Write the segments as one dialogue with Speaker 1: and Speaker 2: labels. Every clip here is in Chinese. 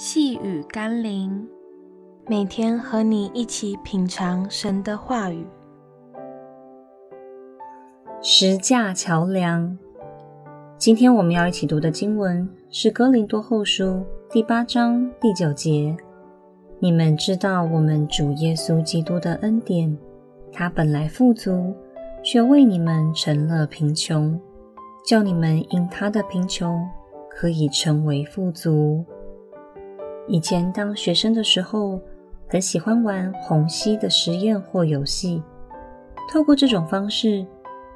Speaker 1: 细雨甘霖，每天和你一起品尝神的话语。
Speaker 2: 十架桥梁。今天我们要一起读的经文是《哥林多后书》第八章第九节。你们知道我们主耶稣基督的恩典，他本来富足，却为你们成了贫穷，叫你们因他的贫穷可以成为富足。以前当学生的时候，很喜欢玩虹吸的实验或游戏。透过这种方式，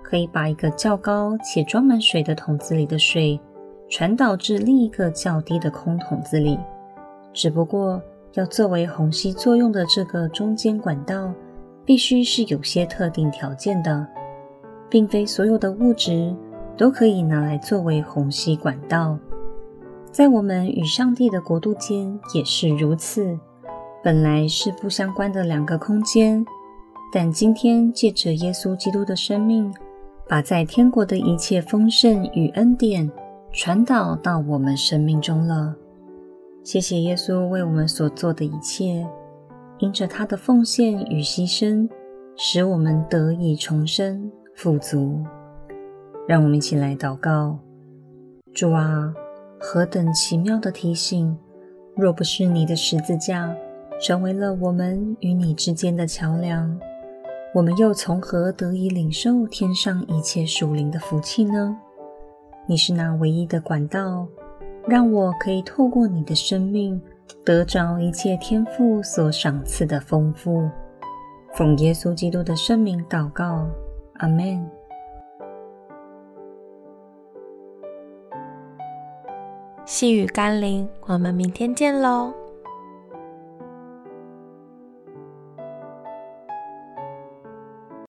Speaker 2: 可以把一个较高且装满水的桶子里的水传导至另一个较低的空桶子里。只不过，要作为虹吸作用的这个中间管道，必须是有些特定条件的，并非所有的物质都可以拿来作为虹吸管道。在我们与上帝的国度间也是如此，本来是不相关的两个空间，但今天借着耶稣基督的生命，把在天国的一切丰盛与恩典传导到我们生命中了。谢谢耶稣为我们所做的一切，因着他的奉献与牺牲，使我们得以重生富足。让我们一起来祷告：主啊！何等奇妙的提醒！若不是你的十字架成为了我们与你之间的桥梁，我们又从何得以领受天上一切属灵的福气呢？你是那唯一的管道，让我可以透过你的生命得着一切天父所赏赐的丰富。奉耶稣基督的圣名祷告，阿门。
Speaker 1: 细雨甘霖，我们明天见喽。